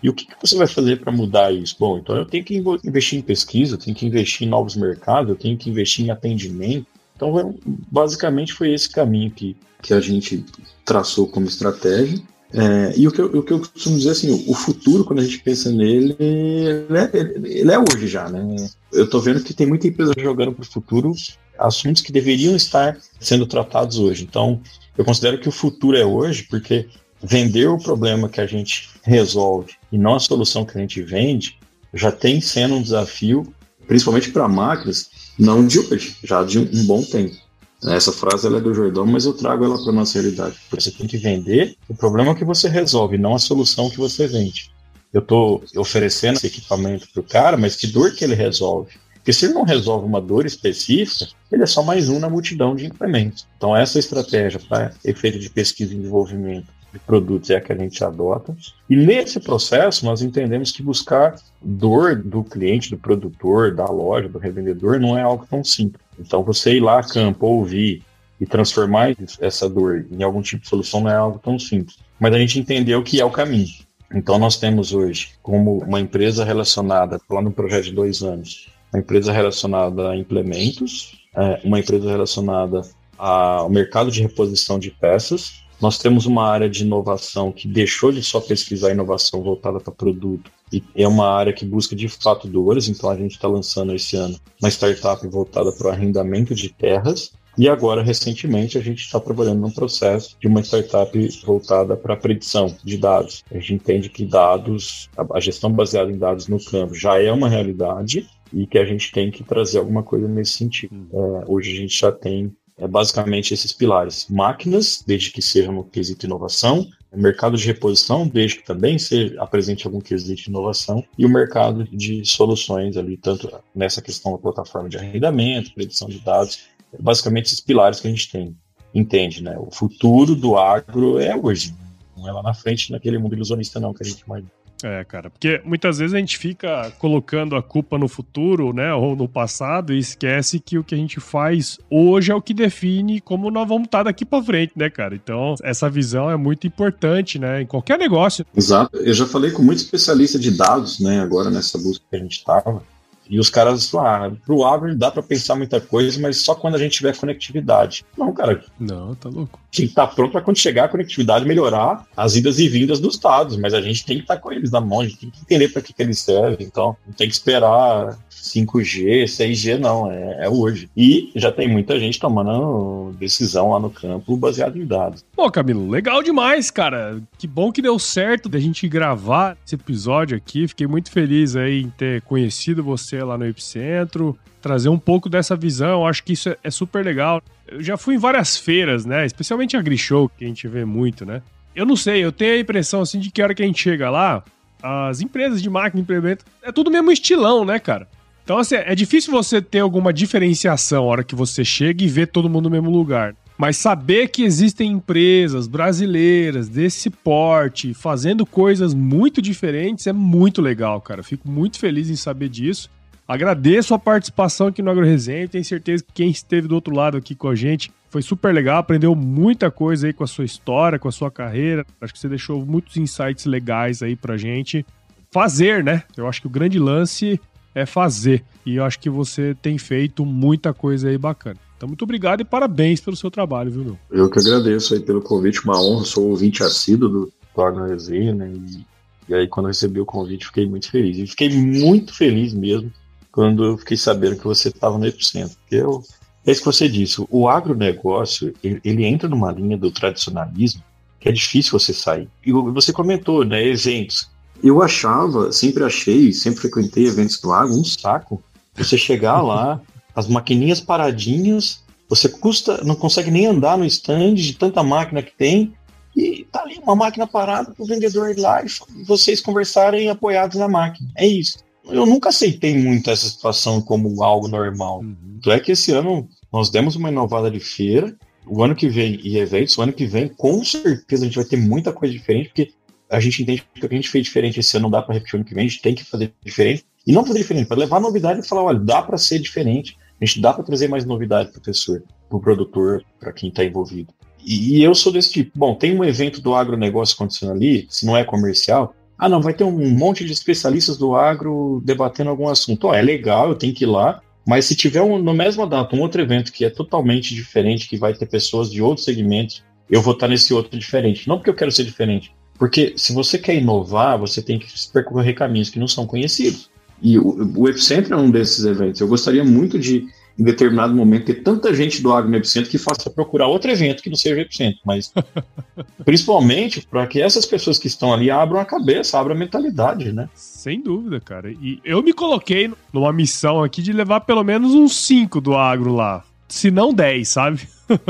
E o que, que você vai fazer para mudar isso? Bom, então eu tenho que investir em pesquisa, eu tenho que investir em novos mercados, eu tenho que investir em atendimento. Então, basicamente foi esse caminho que, que a gente traçou como estratégia. É, e o que, eu, o que eu costumo dizer assim, o futuro, quando a gente pensa nele, ele é, ele é hoje já, né? Eu estou vendo que tem muita empresa jogando para o futuro assuntos que deveriam estar sendo tratados hoje. Então, eu considero que o futuro é hoje, porque vender o problema que a gente resolve e não a solução que a gente vende já tem sendo um desafio, principalmente para máquinas, não de hoje, já de um, bom tempo. Essa frase é do Jordão, mas eu trago ela para nossa realidade. Você tem que vender o problema que você resolve, não a solução que você vende. Eu estou oferecendo esse equipamento para o cara, mas que dor que ele resolve? Porque se ele não resolve uma dor específica, ele é só mais um na multidão de implementos. Então, essa estratégia para efeito de pesquisa e desenvolvimento de produtos é a que a gente adota. E nesse processo, nós entendemos que buscar dor do cliente, do produtor, da loja, do revendedor, não é algo tão simples. Então, você ir lá a campo, ouvir e transformar essa dor em algum tipo de solução não é algo tão simples. Mas a gente entendeu que é o caminho. Então, nós temos hoje, como uma empresa relacionada, lá no projeto de dois anos, uma empresa relacionada a implementos, é, uma empresa relacionada ao mercado de reposição de peças. Nós temos uma área de inovação que deixou de só pesquisar inovação voltada para produto e é uma área que busca de fato dores, então a gente está lançando esse ano uma startup voltada para o arrendamento de terras. E agora, recentemente, a gente está trabalhando num processo de uma startup voltada para a predição de dados. A gente entende que dados, a gestão baseada em dados no campo já é uma realidade e que a gente tem que trazer alguma coisa nesse sentido. É, hoje a gente já tem é, basicamente esses pilares: máquinas, desde que seja no quesito inovação, mercado de reposição, desde que também seja apresente algum quesito de inovação, e o mercado de soluções ali, tanto nessa questão da plataforma de arrendamento, predição de dados, é basicamente esses pilares que a gente tem. Entende, né? O futuro do agro é hoje, não é lá na frente naquele mundo ilusionista não que a gente imagina. É, cara, porque muitas vezes a gente fica colocando a culpa no futuro, né, ou no passado e esquece que o que a gente faz hoje é o que define como nós vamos estar daqui para frente, né, cara? Então, essa visão é muito importante, né, em qualquer negócio. Exato. Eu já falei com muitos especialistas de dados, né, agora nessa busca que a gente estava. E os caras ah, pro agro dá para pensar muita coisa, mas só quando a gente tiver conectividade. Não, cara. Não, tá louco. A gente tá pronto para quando chegar a conectividade melhorar as idas e vindas dos dados, mas a gente tem que estar tá com eles na mão, a gente tem que entender para que, que eles servem. Então, não tem que esperar 5G, 6G, não, é, é, hoje. E já tem muita gente tomando decisão lá no campo baseado em dados. Pô, Camilo, legal demais, cara. Que bom que deu certo da gente gravar esse episódio aqui. Fiquei muito feliz aí em ter conhecido você lá no Epicentro, trazer um pouco dessa visão. Acho que isso é, é super legal. Eu já fui em várias feiras, né? Especialmente a Grishow, que a gente vê muito, né? Eu não sei, eu tenho a impressão assim de que a hora que a gente chega lá, as empresas de máquina implemento é tudo mesmo estilão, né, cara? Então, assim, é difícil você ter alguma diferenciação na hora que você chega e vê todo mundo no mesmo lugar. Mas saber que existem empresas brasileiras desse porte fazendo coisas muito diferentes é muito legal, cara. Fico muito feliz em saber disso. Agradeço a participação aqui no AgroResenha. Tenho certeza que quem esteve do outro lado aqui com a gente foi super legal, aprendeu muita coisa aí com a sua história, com a sua carreira. Acho que você deixou muitos insights legais aí pra gente. Fazer, né? Eu acho que o grande lance é fazer. E eu acho que você tem feito muita coisa aí bacana. Então, muito obrigado e parabéns pelo seu trabalho, viu, meu? Eu que agradeço aí pelo convite, uma honra, sou ouvinte assíduo do Torno Resenha, né? E, e, aí, quando recebi o convite, fiquei muito feliz. E fiquei muito feliz mesmo quando eu fiquei sabendo que você estava no Epicentro. Eu, é isso que você disse, o agronegócio, ele, ele entra numa linha do tradicionalismo que é difícil você sair. E você comentou, né, eventos. Eu achava, sempre achei, sempre frequentei eventos do agro, um saco. Você chegar lá, as maquininhas paradinhas, você custa, não consegue nem andar no stand de tanta máquina que tem, e tá ali uma máquina parada para o vendedor ir lá e vocês conversarem apoiados na máquina. É isso. Eu nunca aceitei muito essa situação como algo normal. Uhum. Então é que esse ano nós demos uma inovada de feira, o ano que vem, e eventos, o ano que vem, com certeza a gente vai ter muita coisa diferente, porque a gente entende que o que a gente fez diferente esse ano não dá para repetir o ano que vem, a gente tem que fazer diferente. E não fazer diferente, para levar novidade e falar, olha, dá para ser diferente. A gente dá para trazer mais novidade para o professor, para o produtor, para quem está envolvido. E, e, eu sou desse tipo. Bom, tem um evento do agronegócio acontecendo ali, se não é comercial. Ah, não, vai ter um monte de especialistas do agro debatendo algum assunto. Ó, é legal, eu tenho que ir lá. Mas se tiver um, no mesmo data um outro evento que é totalmente diferente, que vai ter pessoas de outros segmentos, eu vou estar nesse outro diferente. Não porque eu quero ser diferente, porque se você quer inovar, você tem que percorrer caminhos que não são conhecidos. E o, o Epicentro é um desses eventos. Eu gostaria muito de, em determinado momento, ter tanta gente do agro no Epicentro que faça procurar outro evento que não seja o Epicentro. Mas, principalmente, para que essas pessoas que estão ali abram a cabeça, abram a mentalidade, né? Sem dúvida, cara. E eu me coloquei numa missão aqui de levar pelo menos uns 5 do agro lá. Se não 10, sabe?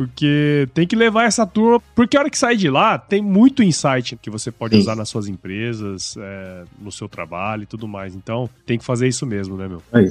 Porque tem que levar essa turma. Porque a hora que sai de lá, tem muito insight que você pode Sim. usar nas suas empresas, é, no seu trabalho e tudo mais. Então, tem que fazer isso mesmo, né, meu? Aí.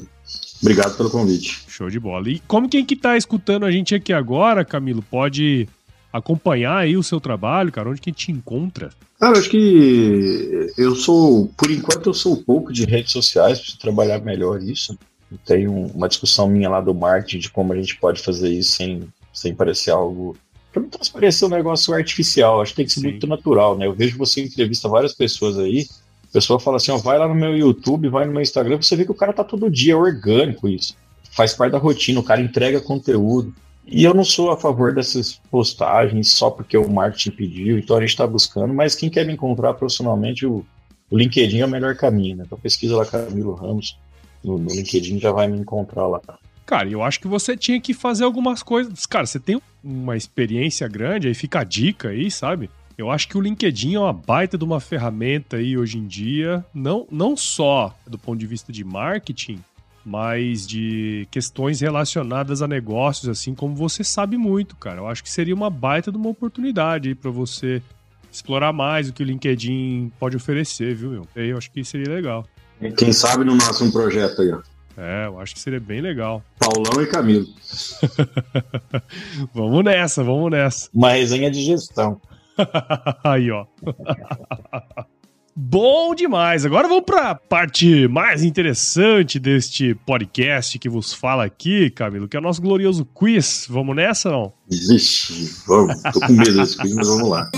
Obrigado pelo convite. Show de bola. E como quem que tá escutando a gente aqui agora, Camilo, pode acompanhar aí o seu trabalho, cara? Onde que te encontra? Cara, acho que eu sou, por enquanto, eu sou um pouco de redes sociais, preciso trabalhar melhor isso. Tem uma discussão minha lá do marketing de como a gente pode fazer isso sem sem parecer algo. Pra não transparecer um negócio artificial, acho que tem que ser Sim. muito natural, né? Eu vejo você entrevista várias pessoas aí, a pessoa fala assim: ó, vai lá no meu YouTube, vai no meu Instagram, você vê que o cara tá todo dia, é orgânico isso. Faz parte da rotina, o cara entrega conteúdo. E eu não sou a favor dessas postagens só porque o marketing pediu, então a gente está buscando, mas quem quer me encontrar profissionalmente, o, o LinkedIn é o melhor caminho, né? Então pesquisa lá Camilo Ramos no, no LinkedIn já vai me encontrar lá. Cara, eu acho que você tinha que fazer algumas coisas. Cara, você tem uma experiência grande, aí fica a dica aí, sabe? Eu acho que o LinkedIn é uma baita de uma ferramenta aí hoje em dia, não, não só do ponto de vista de marketing, mas de questões relacionadas a negócios, assim como você sabe muito, cara. Eu acho que seria uma baita de uma oportunidade aí para você explorar mais o que o LinkedIn pode oferecer, viu, meu? Eu acho que seria legal. Quem sabe não nasce um projeto aí, ó. É, eu acho que seria bem legal. Paulão e Camilo. vamos nessa, vamos nessa. Uma resenha de gestão. Aí, ó. Bom demais. Agora vamos para a parte mais interessante deste podcast que vos fala aqui, Camilo, que é o nosso glorioso quiz. Vamos nessa, não? Vixe, vamos. Tô com medo desse quiz, mas vamos lá.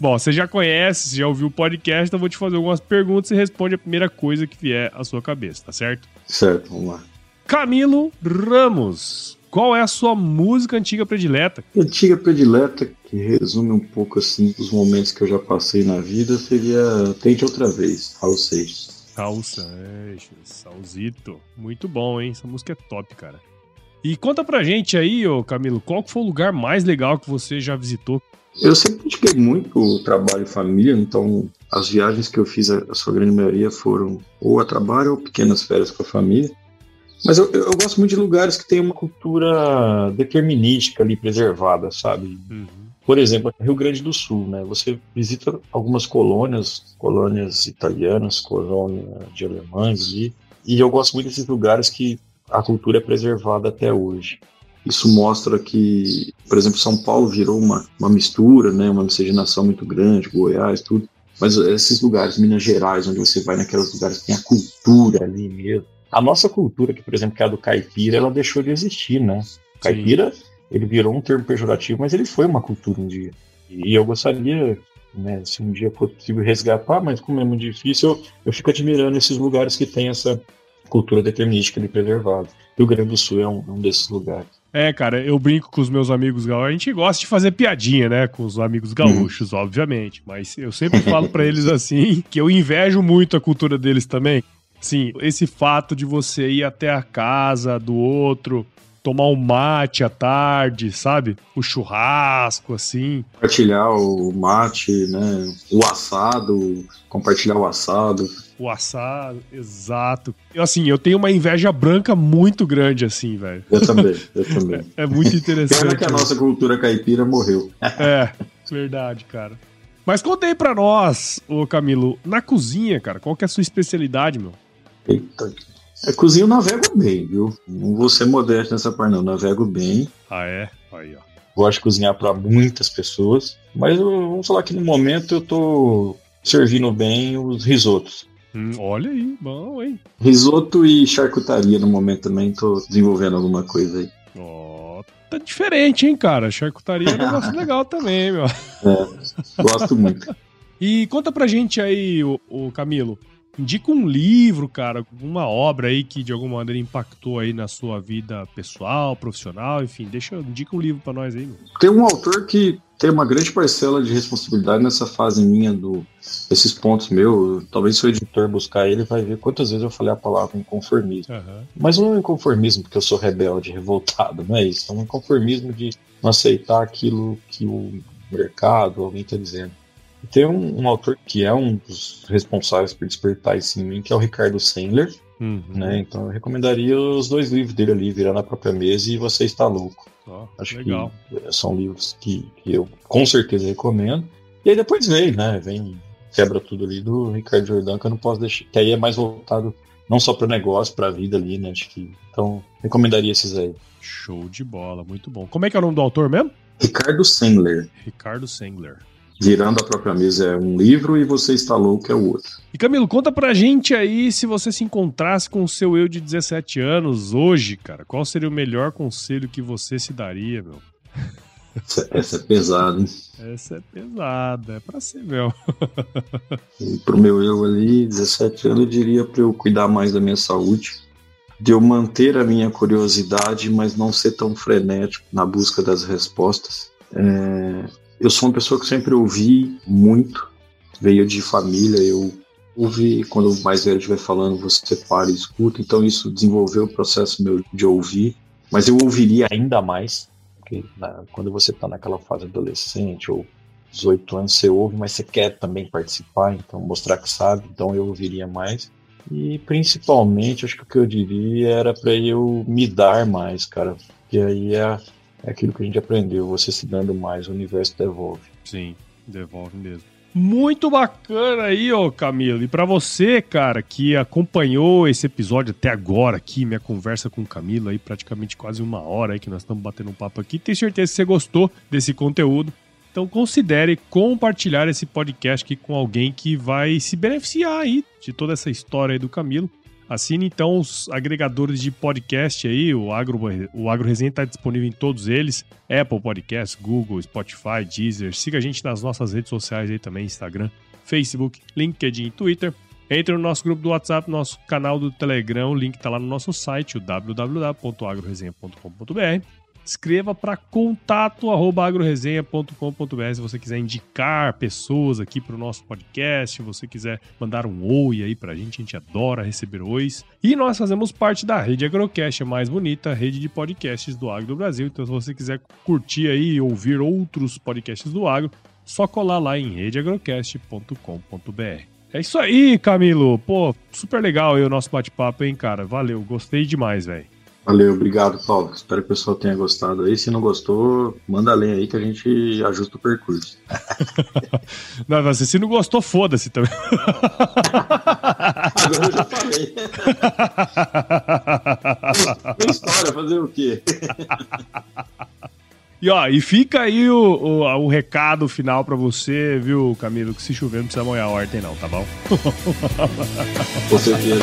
Bom, você já conhece, você já ouviu o podcast, então eu vou te fazer algumas perguntas e responde a primeira coisa que vier à sua cabeça, tá certo? Certo, vamos lá. Camilo Ramos, qual é a sua música antiga predileta? Antiga predileta, que resume um pouco assim os momentos que eu já passei na vida, seria Tente Outra Vez, Raul Seixas. Raul Seixas, Saulzito. Muito bom, hein? Essa música é top, cara. E conta pra gente aí, ô Camilo, qual foi o lugar mais legal que você já visitou? Eu sempre critiquei muito o trabalho e família, então as viagens que eu fiz, a sua grande maioria, foram ou a trabalho ou pequenas férias com a família. Mas eu, eu gosto muito de lugares que tem uma cultura determinística ali preservada, sabe? Uhum. Por exemplo, Rio Grande do Sul, né? Você visita algumas colônias, colônias italianas, colônia de alemães e, e eu gosto muito desses lugares que a cultura é preservada até hoje. Isso mostra que, por exemplo, São Paulo virou uma, uma mistura, né, uma miscigenação muito grande, Goiás, tudo. Mas esses lugares, Minas Gerais, onde você vai naqueles lugares que tem a cultura ali mesmo. A nossa cultura, que por exemplo, que é a do caipira, ela deixou de existir, né? Caipira, Sim. ele virou um termo pejorativo, mas ele foi uma cultura um dia. E eu gostaria, né, se um dia for possível resgatar, mas como é muito difícil, eu, eu fico admirando esses lugares que tem essa cultura determinística ali preservada. Rio Grande do Sul é um, um desses lugares. É, cara, eu brinco com os meus amigos gaúchos. A gente gosta de fazer piadinha, né? Com os amigos gaúchos, uhum. obviamente. Mas eu sempre falo para eles assim que eu invejo muito a cultura deles também. Sim, esse fato de você ir até a casa do outro, tomar um mate à tarde, sabe? O churrasco, assim. Compartilhar o mate, né? O assado, compartilhar o assado o assado, exato. Eu, assim, eu tenho uma inveja branca muito grande, assim, velho. Eu também, eu também. É, é muito interessante. Pena que a nossa cultura caipira morreu. É, verdade, cara. Mas conta aí pra nós, ô Camilo, na cozinha, cara, qual que é a sua especialidade, meu? Eita, é, cozinho navego bem, viu? Não vou ser modesto nessa parte, não. Navego bem. Ah, é? Aí, ó. Gosto de cozinhar para muitas pessoas. Mas vamos falar que no momento eu tô servindo bem os risotos. Hum, olha aí, bom, hein? Risoto e charcutaria no momento também, tô desenvolvendo alguma coisa aí. Ó, oh, tá diferente, hein, cara? Charcutaria é um negócio legal também, meu. É, gosto muito. e conta pra gente aí, o, o Camilo, indica um livro, cara, uma obra aí que de alguma maneira impactou aí na sua vida pessoal, profissional, enfim, deixa, indica um livro para nós aí. Meu. Tem um autor que tem uma grande parcela de responsabilidade nessa fase minha do esses pontos meus. Talvez se o editor buscar ele vai ver quantas vezes eu falei a palavra inconformismo. Uhum. Mas não é um inconformismo porque eu sou rebelde, revoltado, não é isso. É um inconformismo de não aceitar aquilo que o mercado, alguém está dizendo. Tem um, um, autor que é um dos responsáveis por despertar isso em mim, que é o Ricardo Sandler. Uhum. Né? Então eu recomendaria os dois livros dele ali, Virar na Própria Mesa e Você Está Louco. Oh, Acho legal. que são livros que, que, eu com certeza recomendo. E aí depois vem, né? Vem, quebra tudo ali do Ricardo Jordan, que eu não posso deixar. Que aí é mais voltado não só para o negócio, para a vida ali, né? Acho que, então, recomendaria esses aí. Show de bola, muito bom. Como é que é o nome do autor mesmo? Ricardo Sandler. Ricardo Sandler. Virando a própria mesa é um livro e você está louco é o outro. E Camilo, conta pra gente aí se você se encontrasse com o seu eu de 17 anos hoje, cara. Qual seria o melhor conselho que você se daria, meu? Essa, essa é pesada, hein? Essa é pesada, é pra ser, meu. e pro meu eu ali, 17 anos, eu diria pra eu cuidar mais da minha saúde, de eu manter a minha curiosidade, mas não ser tão frenético na busca das respostas. É, eu sou uma pessoa que sempre ouvi muito, veio de família, eu ouvi, quando o mais velho estiver falando, você para e escuta, então isso desenvolveu o processo meu de ouvir, mas eu ouviria ainda mais, porque na, quando você está naquela fase adolescente ou 18 anos, você ouve, mas você quer também participar, então mostrar que sabe, então eu ouviria mais. E principalmente, acho que o que eu diria era para eu me dar mais, cara, porque aí é é aquilo que a gente aprendeu, você se dando mais, o universo devolve. Sim, devolve mesmo. Muito bacana aí, ô Camilo. E para você, cara, que acompanhou esse episódio até agora aqui, minha conversa com o Camilo aí, praticamente quase uma hora aí que nós estamos batendo um papo aqui, tenho certeza que você gostou desse conteúdo. Então considere compartilhar esse podcast aqui com alguém que vai se beneficiar aí de toda essa história aí do Camilo. Assine então os agregadores de podcast aí, o Agro, o Agro Resenha está disponível em todos eles, Apple Podcasts, Google, Spotify, Deezer. Siga a gente nas nossas redes sociais aí também, Instagram, Facebook, LinkedIn, Twitter. Entre no nosso grupo do WhatsApp, nosso canal do Telegram, o link está lá no nosso site, o www.agroresenha.com.br escreva para contato@agroresenha.com.br se você quiser indicar pessoas aqui para o nosso podcast, se você quiser mandar um oi aí para a gente, a gente adora receber ois. E nós fazemos parte da rede Agrocast, a mais bonita rede de podcasts do agro do Brasil. Então, se você quiser curtir aí e ouvir outros podcasts do agro, só colar lá em redeagrocast.com.br. É isso aí, Camilo. Pô, super legal aí o nosso bate-papo, hein, cara. Valeu, gostei demais, velho. Valeu, obrigado, Paulo. Espero que o pessoal tenha gostado aí. Se não gostou, manda além aí que a gente ajusta o percurso. não, mas se não gostou, foda-se também. Agora eu já falei. Tem história, fazer o quê? E ó, e fica aí o, o, o recado final para você, viu, Camilo? Que se chover não precisa molhar a horta, não, tá bom? Com certeza.